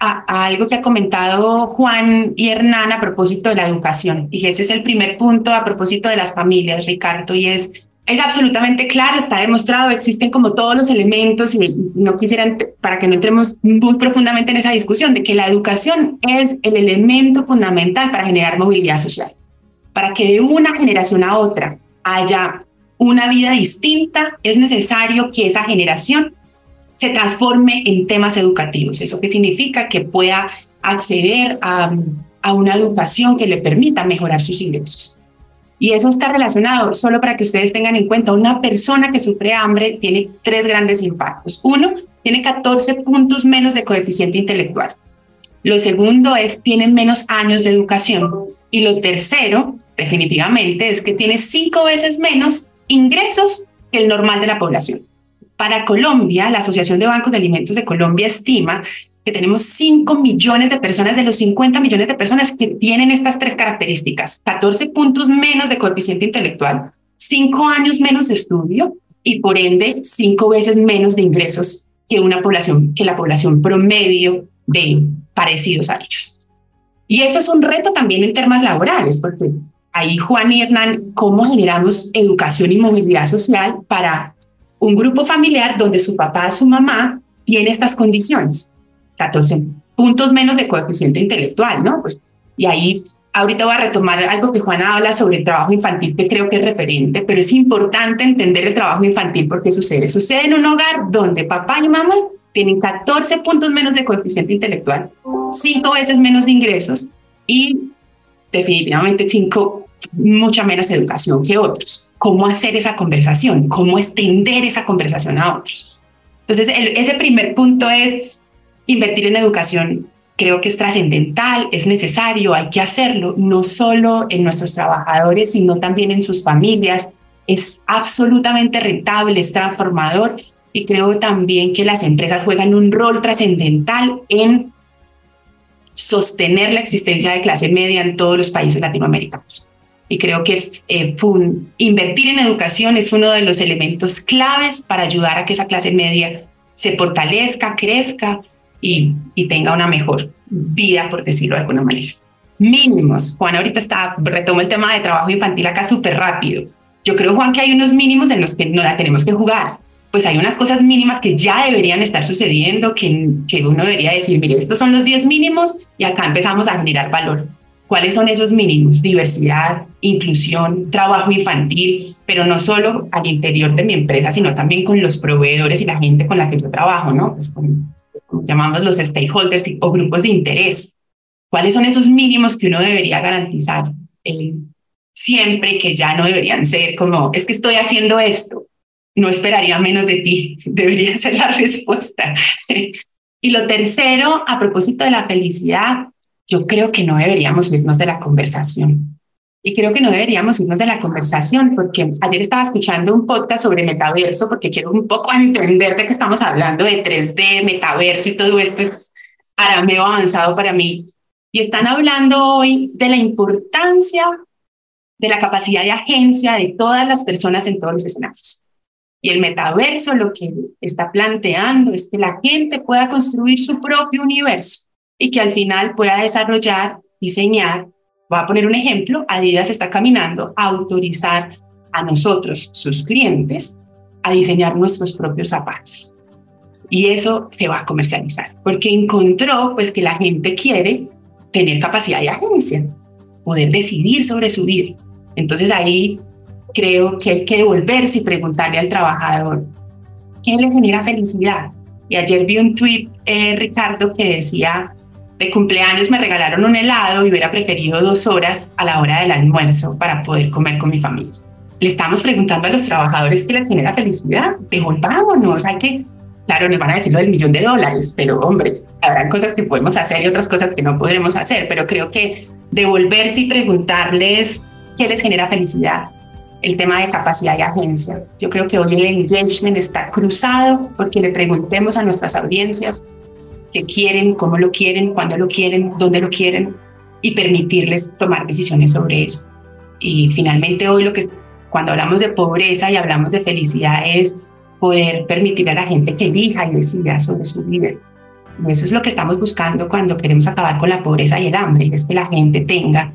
a, algo que ha comentado Juan y Hernán a propósito de la educación. Y ese es el primer punto a propósito de las familias, Ricardo, y es es absolutamente claro, está demostrado, existen como todos los elementos y no quisieran, para que no entremos muy profundamente en esa discusión, de que la educación es el elemento fundamental para generar movilidad social, para que de una generación a otra haya una vida distinta, es necesario que esa generación se transforme en temas educativos. ¿Eso qué significa? Que pueda acceder a, a una educación que le permita mejorar sus ingresos y eso está relacionado, solo para que ustedes tengan en cuenta, una persona que sufre hambre tiene tres grandes impactos. Uno, tiene 14 puntos menos de coeficiente intelectual. Lo segundo es, tiene menos años de educación. Y lo tercero, definitivamente, es que tiene cinco veces menos ingresos que el normal de la población. Para Colombia, la Asociación de Bancos de Alimentos de Colombia estima que tenemos 5 millones de personas de los 50 millones de personas que tienen estas tres características, 14 puntos menos de coeficiente intelectual, 5 años menos de estudio y por ende 5 veces menos de ingresos que una población que la población promedio de parecidos a ellos. Y eso es un reto también en temas laborales, porque ahí Juan y Hernán, ¿cómo generamos educación y movilidad social para un grupo familiar donde su papá, su mamá tiene estas condiciones? 14 puntos menos de coeficiente intelectual, ¿no? Pues, y ahí ahorita voy a retomar algo que Juana habla sobre el trabajo infantil, que creo que es referente, pero es importante entender el trabajo infantil porque sucede. Sucede en un hogar donde papá y mamá tienen 14 puntos menos de coeficiente intelectual, cinco veces menos ingresos y definitivamente cinco, mucha menos educación que otros. ¿Cómo hacer esa conversación? ¿Cómo extender esa conversación a otros? Entonces, ese primer punto es Invertir en educación creo que es trascendental, es necesario, hay que hacerlo, no solo en nuestros trabajadores, sino también en sus familias. Es absolutamente rentable, es transformador y creo también que las empresas juegan un rol trascendental en sostener la existencia de clase media en todos los países latinoamericanos. Y creo que eh, invertir en educación es uno de los elementos claves para ayudar a que esa clase media se fortalezca, crezca y, tenga una mejor vida, por decirlo de alguna manera. Mínimos. Juan ahorita está, retomo el tema de trabajo infantil acá súper rápido. Yo creo, Juan, que hay unos mínimos en los que no la tenemos que jugar. Pues hay unas cosas mínimas que ya deberían estar sucediendo, que, que uno debería decir, mire, estos son los 10 mínimos y acá empezamos a generar valor. ¿Cuáles son esos mínimos? Diversidad, inclusión, trabajo infantil, pero no solo al interior de mi empresa, sino también con los proveedores y la gente con la que yo trabajo, ¿no? Pues con llamamos los stakeholders o grupos de interés. ¿Cuáles son esos mínimos que uno debería garantizar eh, siempre que ya no deberían ser como, es que estoy haciendo esto, no esperaría menos de ti, debería ser la respuesta. y lo tercero, a propósito de la felicidad, yo creo que no deberíamos irnos de la conversación. Y creo que no deberíamos irnos de la conversación porque ayer estaba escuchando un podcast sobre metaverso porque quiero un poco entender de qué estamos hablando de 3D, metaverso y todo esto es arameo avanzado para mí. Y están hablando hoy de la importancia de la capacidad de agencia de todas las personas en todos los escenarios. Y el metaverso lo que está planteando es que la gente pueda construir su propio universo y que al final pueda desarrollar, diseñar Voy a poner un ejemplo, Adidas está caminando a autorizar a nosotros, sus clientes, a diseñar nuestros propios zapatos. Y eso se va a comercializar, porque encontró pues que la gente quiere tener capacidad de agencia, poder decidir sobre su vida. Entonces ahí creo que hay que devolverse y preguntarle al trabajador, ¿qué le genera felicidad? Y ayer vi un tweet, eh, Ricardo, que decía, de cumpleaños me regalaron un helado y hubiera preferido dos horas a la hora del almuerzo para poder comer con mi familia. Le estamos preguntando a los trabajadores qué les genera felicidad. Devolvámonos, hay que, claro, nos van a decir lo del millón de dólares, pero hombre, habrán cosas que podemos hacer y otras cosas que no podremos hacer, pero creo que devolverse y preguntarles qué les genera felicidad el tema de capacidad y agencia. Yo creo que hoy el engagement está cruzado porque le preguntemos a nuestras audiencias quieren, cómo lo quieren, cuándo lo quieren, dónde lo quieren y permitirles tomar decisiones sobre eso. Y finalmente hoy lo que cuando hablamos de pobreza y hablamos de felicidad es poder permitir a la gente que elija y decida sobre su vida. Eso es lo que estamos buscando cuando queremos acabar con la pobreza y el hambre, es que la gente tenga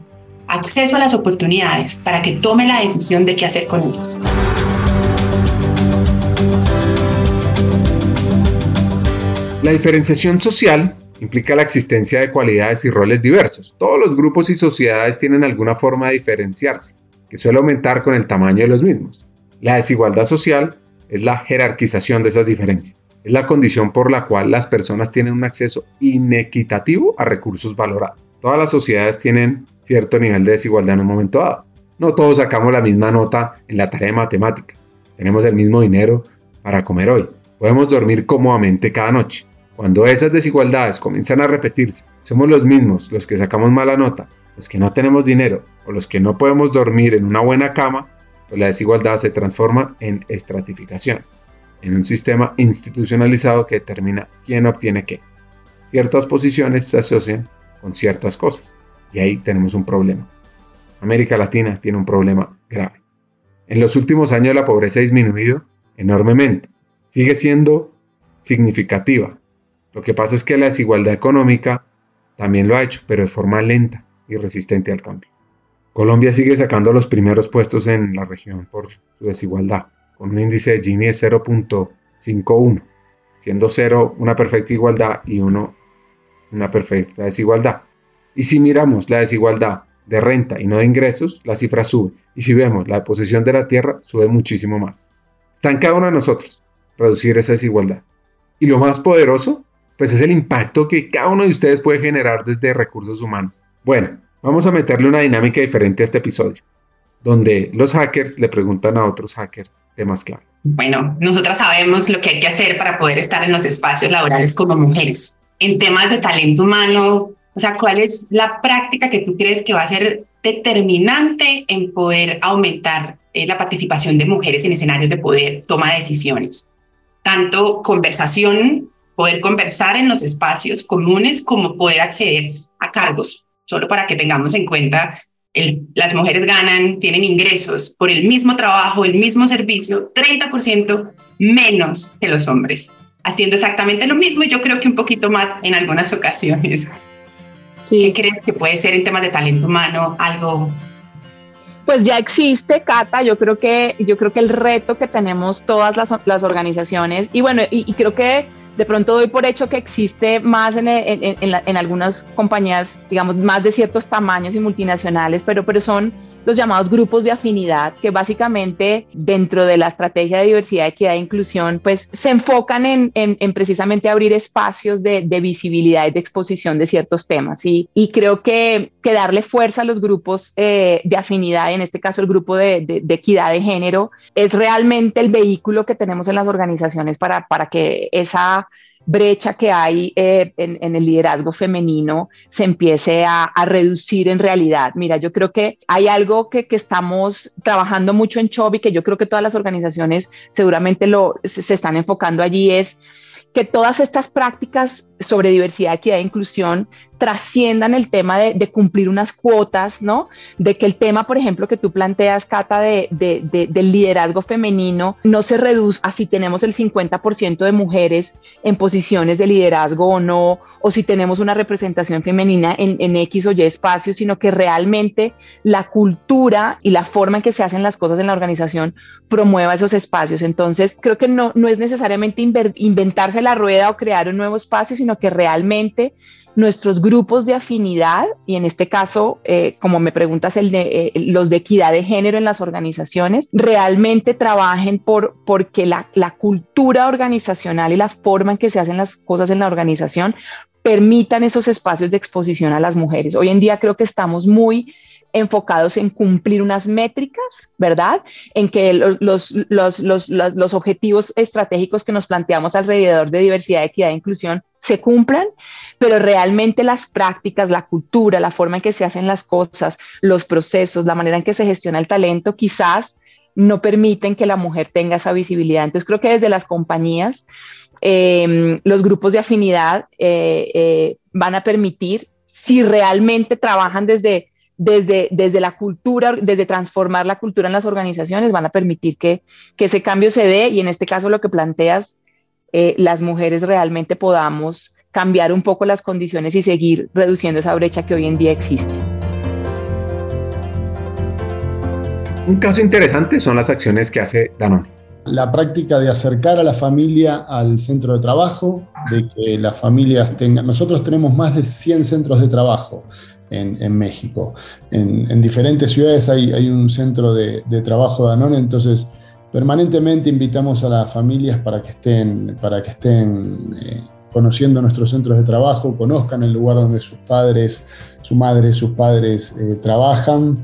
acceso a las oportunidades para que tome la decisión de qué hacer con ellas.
La diferenciación social implica la existencia de cualidades y roles diversos. Todos los grupos y sociedades tienen alguna forma de diferenciarse, que suele aumentar con el tamaño de los mismos. La desigualdad social es la jerarquización de esas diferencias. Es la condición por la cual las personas tienen un acceso inequitativo a recursos valorados. Todas las sociedades tienen cierto nivel de desigualdad en un momento dado. No todos sacamos la misma nota en la tarea de matemáticas. Tenemos el mismo dinero para comer hoy. Podemos dormir cómodamente cada noche. Cuando esas desigualdades comienzan a repetirse, somos los mismos los que sacamos mala nota, los que no tenemos dinero o los que no podemos dormir en una buena cama, pues la desigualdad se transforma en estratificación, en un sistema institucionalizado que determina quién obtiene qué. Ciertas posiciones se asocian con ciertas cosas. Y ahí tenemos un problema. América Latina tiene un problema grave. En los últimos años la pobreza ha disminuido enormemente. Sigue siendo significativa. Lo que pasa es que la desigualdad económica también lo ha hecho, pero de forma lenta y resistente al cambio. Colombia sigue sacando los primeros puestos en la región por su desigualdad, con un índice de Gini de 0.51, siendo 0 una perfecta igualdad y 1 una perfecta desigualdad. Y si miramos la desigualdad de renta y no de ingresos, la cifra sube. Y si vemos la posición de la tierra, sube muchísimo más. Está en cada uno de nosotros reducir esa desigualdad. Y lo más poderoso, pues es el impacto que cada uno de ustedes puede generar desde recursos humanos. Bueno, vamos a meterle una dinámica diferente a este episodio, donde los hackers le preguntan a otros hackers temas clave.
Bueno, nosotras sabemos lo que hay que hacer para poder estar en los espacios laborales como mujeres en temas de talento humano? O sea, ¿cuál es la práctica que tú crees que va a ser determinante en poder aumentar eh, la participación de mujeres en escenarios de poder, toma de decisiones? Tanto conversación, poder conversar en los espacios comunes, como poder acceder a cargos, solo para que tengamos en cuenta las mujeres ganan, tienen ingresos por el mismo trabajo, el mismo servicio, 30% menos que los hombres haciendo exactamente lo mismo y yo creo que un poquito más en algunas ocasiones. ¿Qué crees que puede ser en temas de talento humano algo?
Pues ya existe, Cata. Yo creo que, yo creo que el reto que tenemos todas las, las organizaciones, y bueno, y, creo que de pronto doy por hecho que existe más en, en, en, algunas compañías, digamos, más de ciertos tamaños y multinacionales, pero, pero son los llamados grupos de afinidad, que básicamente dentro de la estrategia de diversidad, equidad e inclusión, pues se enfocan en, en, precisamente abrir espacios de, de, visibilidad y de exposición de ciertos temas. Y, y creo que, darle fuerza a los grupos eh, de afinidad, en este caso el grupo de, de, de, equidad de género, es realmente el vehículo que tenemos en las organizaciones para, para que esa brecha que hay eh, en, el liderazgo femenino se empiece a, reducir en realidad. Mira, yo creo que hay algo que, estamos trabajando mucho en Chobi, que yo creo que todas las organizaciones seguramente lo, se están enfocando allí, es que todas estas prácticas sobre diversidad, equidad e inclusión trasciendan el tema de, cumplir unas cuotas, ¿no? De que el tema, por ejemplo, que tú planteas, Cata, de, del liderazgo femenino, no se reduzca a si tenemos el 50% de mujeres en posiciones de liderazgo o no, o si tenemos una representación femenina en, X o Y espacios, sino que realmente la cultura y la forma en que se hacen las cosas en la organización promueva esos espacios. Entonces, creo que no, no es necesariamente inventarse la rueda o crear un nuevo espacio, sino que realmente nuestros grupos de afinidad, y en este caso, eh, como me preguntas, el de, eh, los de equidad de género en las organizaciones, realmente trabajen por porque la, la cultura organizacional y la forma en que se hacen las cosas en la organización permitan esos espacios de exposición a las mujeres. Hoy en día creo que estamos muy enfocados en cumplir unas métricas, ¿verdad? En que los, los, los, los, objetivos estratégicos que nos planteamos alrededor de diversidad, equidad e inclusión se cumplan, pero realmente las prácticas, la cultura, la forma en que se hacen las cosas, los procesos, la manera en que se gestiona el talento, quizás no permiten que la mujer tenga esa visibilidad. Entonces creo que desde las compañías, em, los grupos de afinidad eh, eh, van a permitir, si realmente trabajan desde, desde, desde la cultura, desde transformar la cultura en las organizaciones, van a permitir que, que ese cambio se dé y en este caso lo que planteas, eh, las mujeres realmente podamos cambiar un poco las condiciones y seguir reduciendo esa brecha que hoy en día existe.
Un caso interesante son las acciones que hace Danone.
La práctica de acercar a la familia al centro de trabajo, de que las familias tengan... Nosotros tenemos más de 100 centros de trabajo en, México. En, diferentes ciudades hay, hay un centro de, trabajo de Danone, entonces permanentemente invitamos a las familias para que estén, para que estén eh, conociendo nuestros centros de trabajo, conozcan el lugar donde sus padres, su madre, sus padres eh, trabajan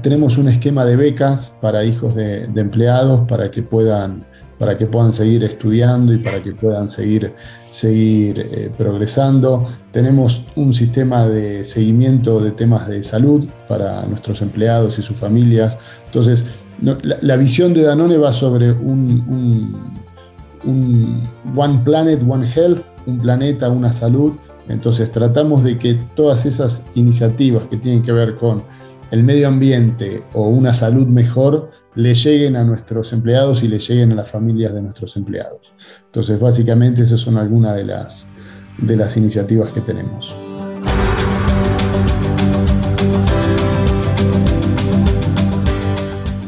tenemos un esquema de becas para hijos de, empleados para que, puedan, para que puedan seguir estudiando y para que puedan seguir, seguir eh, progresando. Tenemos un sistema de seguimiento de temas de salud para nuestros empleados y sus familias. Entonces, la, visión de Danone va sobre un, un One Planet, One Health, un planeta, una salud. Entonces tratamos de que todas esas iniciativas que tienen que ver con el medio ambiente o una salud mejor le lleguen a nuestros empleados y le lleguen a las familias de nuestros empleados. Entonces, básicamente esas son algunas de las, de las iniciativas que tenemos.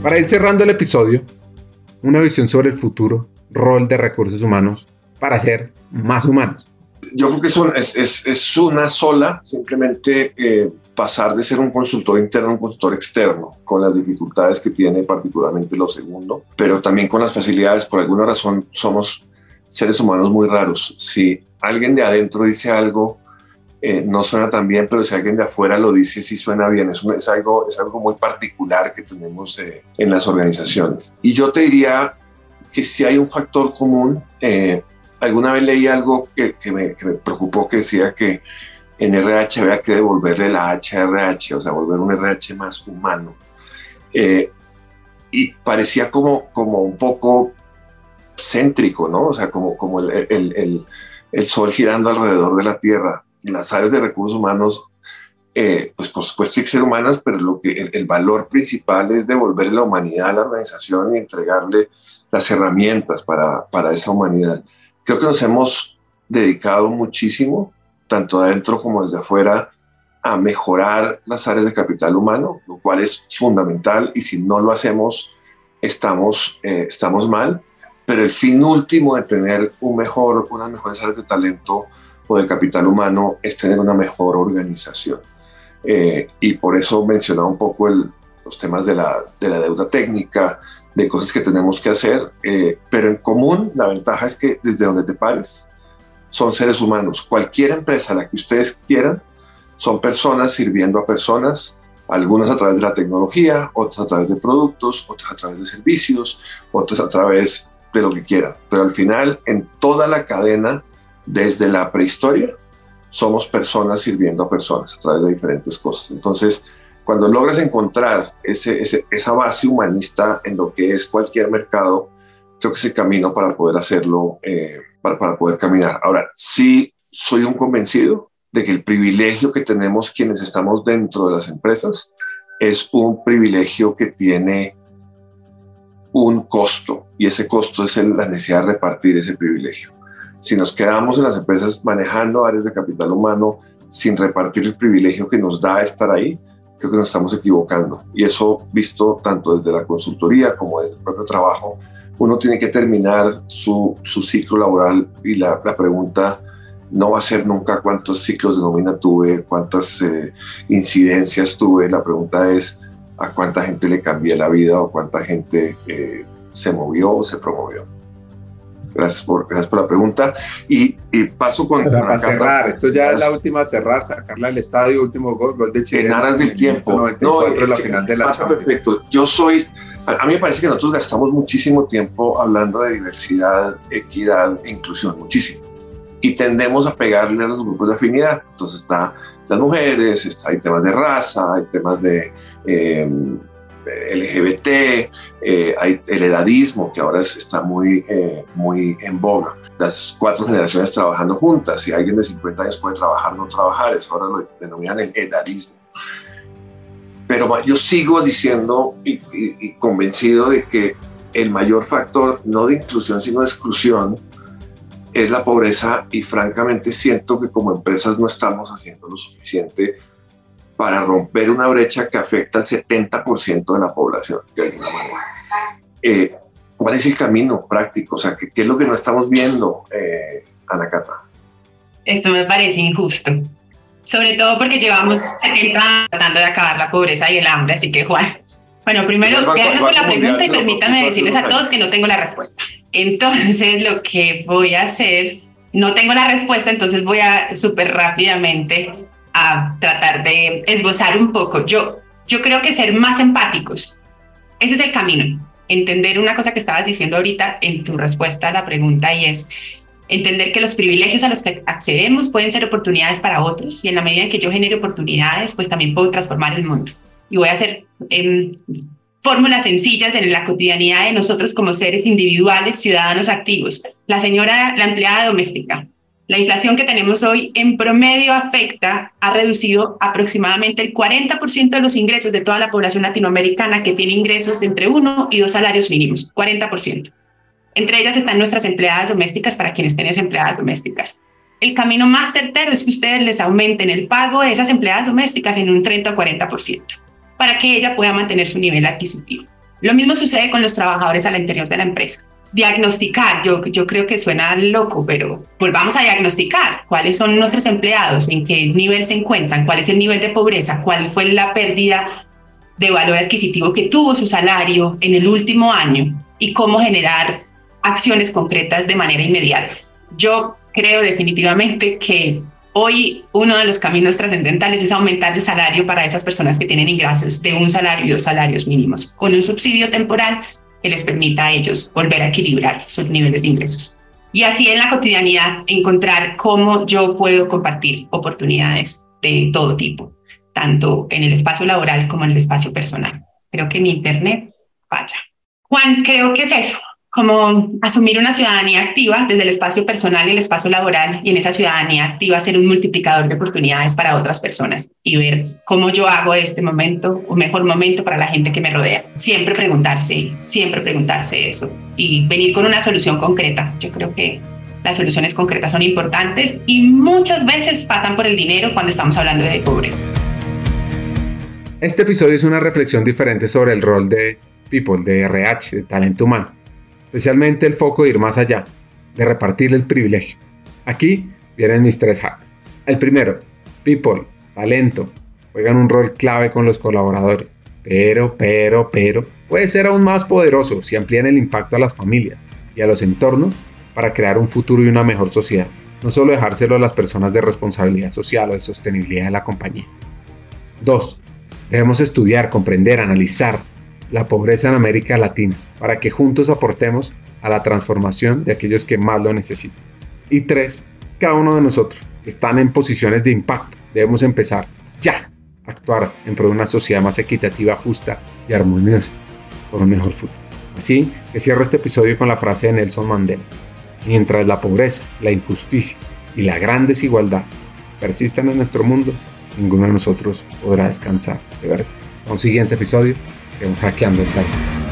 Para ir cerrando el episodio, una visión sobre el futuro rol de recursos humanos para ser más humanos.
Yo creo que es, una sola, simplemente eh, pasar de ser un consultor interno a un consultor externo, con las dificultades que tiene particularmente lo segundo, pero también con las facilidades. Por alguna razón somos seres humanos muy raros. Si alguien de adentro dice algo, eh, no suena tan bien, pero si alguien de afuera lo dice, sí suena bien. Es, es algo, es algo muy particular que tenemos eh, en las organizaciones. Y yo te diría que si hay un factor común, eh, alguna vez leí algo que, que, me, que me preocupó, que decía que en RH había que devolverle la H a RH, o sea, volver un RH más humano. Eh, y parecía como, como un poco céntrico, ¿no? O sea, como, como el, el, el, sol girando alrededor de la Tierra. Las áreas de recursos humanos, eh, pues por supuesto hay que ser humanas, pero lo que, el, valor principal es devolverle la humanidad a la organización y entregarle las herramientas para, para esa humanidad. Creo que nos hemos dedicado muchísimo tanto adentro como desde afuera, a mejorar las áreas de capital humano, lo cual es fundamental y si no lo hacemos, estamos, eh, estamos mal. Pero el fin último de tener un mejor, unas mejores áreas de talento o de capital humano es tener una mejor organización. Eh, y por eso mencionaba un poco los temas de la, de la, deuda técnica, de cosas que tenemos que hacer, eh, pero en común la ventaja es que desde donde te pares, son seres humanos. Cualquier empresa, la que ustedes quieran, son personas sirviendo a personas, algunas a través de la tecnología, otras a través de productos, otras a través de servicios, otras a través de lo que quieran. Pero al final, en toda la cadena, desde la prehistoria, somos personas sirviendo a personas a través de diferentes cosas. Entonces, cuando logras encontrar ese, esa base humanista en lo que es cualquier mercado, creo que es el camino para poder hacerlo, eh, para, para poder caminar. Ahora, sí soy un convencido de que el privilegio que tenemos quienes estamos dentro de las empresas es un privilegio que tiene un costo y ese costo es la necesidad de repartir ese privilegio. Si nos quedamos en las empresas manejando áreas de capital humano sin repartir el privilegio que nos da estar ahí, creo que nos estamos equivocando. Y eso visto tanto desde la consultoría como desde el propio trabajo, uno tiene que terminar su, su ciclo laboral y la, pregunta no va a ser nunca cuántos ciclos de nómina tuve, cuántas eh, incidencias tuve, la pregunta es a cuánta gente le cambié la vida o cuánta gente eh, se movió o se promovió. Gracias por, gracias por la pregunta. Y, y paso con...
para cerrar, esto ya es la última cerrar, sacarla al estadio, último gol, gol de Chile.
En aras del tiempo.
no, es la final de la
Perfecto. Yo soy a, mí me parece que nosotros gastamos muchísimo tiempo hablando de diversidad, equidad e inclusión, muchísimo. Y tendemos a pegarle a los grupos de afinidad. Entonces está las mujeres, está, hay temas de raza, hay temas de, em, LGBT, eh, hay el edadismo, que ahora está muy, eh, muy en boga. Las cuatro generaciones trabajando juntas. Si alguien de 50 años puede trabajar, no trabajar, eso ahora lo denominan el edadismo. Pero yo sigo diciendo y, convencido de que el mayor factor, no de inclusión, sino de exclusión, es la pobreza y francamente siento que como empresas no estamos haciendo lo suficiente para romper una brecha que afecta al 70% de la población, de alguna manera. Eh, ¿Cuál es el camino práctico? O sea, ¿qué, es lo que no estamos viendo, eh, Ana Cata?
Esto me parece injusto. Sobre todo porque llevamos 70 años tratando de acabar la pobreza y el hambre, así que Juan. Bueno, primero, gracias por la pregunta y permítanme decirles a todos que no tengo la respuesta. Entonces, lo que voy a hacer, no tengo la respuesta, entonces voy a súper rápidamente a tratar de esbozar un poco. Yo, yo creo que ser más empáticos, ese es el camino. Entender una cosa que estabas diciendo ahorita en tu respuesta a la pregunta y es entender que los privilegios a los que accedemos pueden ser oportunidades para otros y en la medida en que yo genere oportunidades, pues también puedo transformar el mundo. Y voy a hacer em, fórmulas sencillas en la cotidianidad de nosotros como seres individuales, ciudadanos activos. La señora, la empleada doméstica, la inflación que tenemos hoy en promedio afecta, ha reducido aproximadamente el 40% de los ingresos de toda la población latinoamericana que tiene ingresos entre uno y dos salarios mínimos, 40%. Entre ellas están nuestras empleadas domésticas para quienes tienen empleadas domésticas. El camino más certero es que ustedes les aumenten el pago de esas empleadas domésticas en un 30 o 40% para que ella pueda mantener su nivel adquisitivo. Lo mismo sucede con los trabajadores al interior de la empresa diagnosticar, yo, yo creo que suena loco, pero volvamos a diagnosticar. Cuáles son nuestros empleados, en qué nivel se encuentran, cuál es el nivel de pobreza, cuál fue la pérdida de valor adquisitivo que tuvo su salario en el último año y cómo generar acciones concretas de manera inmediata. Yo creo definitivamente que hoy uno de los caminos trascendentales es aumentar el salario para esas personas que tienen ingresos de un salario y dos salarios mínimos, con un subsidio temporal que les permita a ellos volver a equilibrar sus niveles de ingresos. Y así en la cotidianidad encontrar cómo yo puedo compartir oportunidades de todo tipo, tanto en el espacio laboral como en el espacio personal. Creo que mi Internet falla. Juan, creo que es eso, como asumir una ciudadanía activa desde el espacio personal y el espacio laboral y en esa ciudadanía activa ser un multiplicador de oportunidades para otras personas y ver cómo yo hago este momento un mejor momento para la gente que me rodea. Siempre preguntarse, siempre preguntarse eso y venir con una solución concreta. Yo creo que las soluciones concretas son importantes y muchas veces pasan por el dinero cuando estamos hablando de pobreza.
Este episodio es una reflexión diferente sobre el rol de People, de RH, de talento humano especialmente el foco de ir más allá, de repartir el privilegio. Aquí vienen mis tres hacks. El primero, people, talento, juegan un rol clave con los colaboradores, pero, pero, pero, puede ser aún más poderoso si amplían el impacto a las familias y a los entornos para crear un futuro y una mejor sociedad, no solo dejárselo a las personas de responsabilidad social o de sostenibilidad de la compañía. 2. Debemos estudiar, comprender, analizar, la pobreza en América Latina, para que juntos aportemos a la transformación de aquellos que más lo necesitan. Y tres, cada uno de nosotros están en posiciones de impacto, debemos empezar ya a actuar en pro de una sociedad más equitativa, justa y armoniosa, por un mejor futuro. Así que cierro este episodio con la frase de Nelson Mandela. Mientras la pobreza, la injusticia y la gran desigualdad persistan en nuestro mundo, ninguno de nosotros podrá descansar de un siguiente episodio Estamos hackeando el time.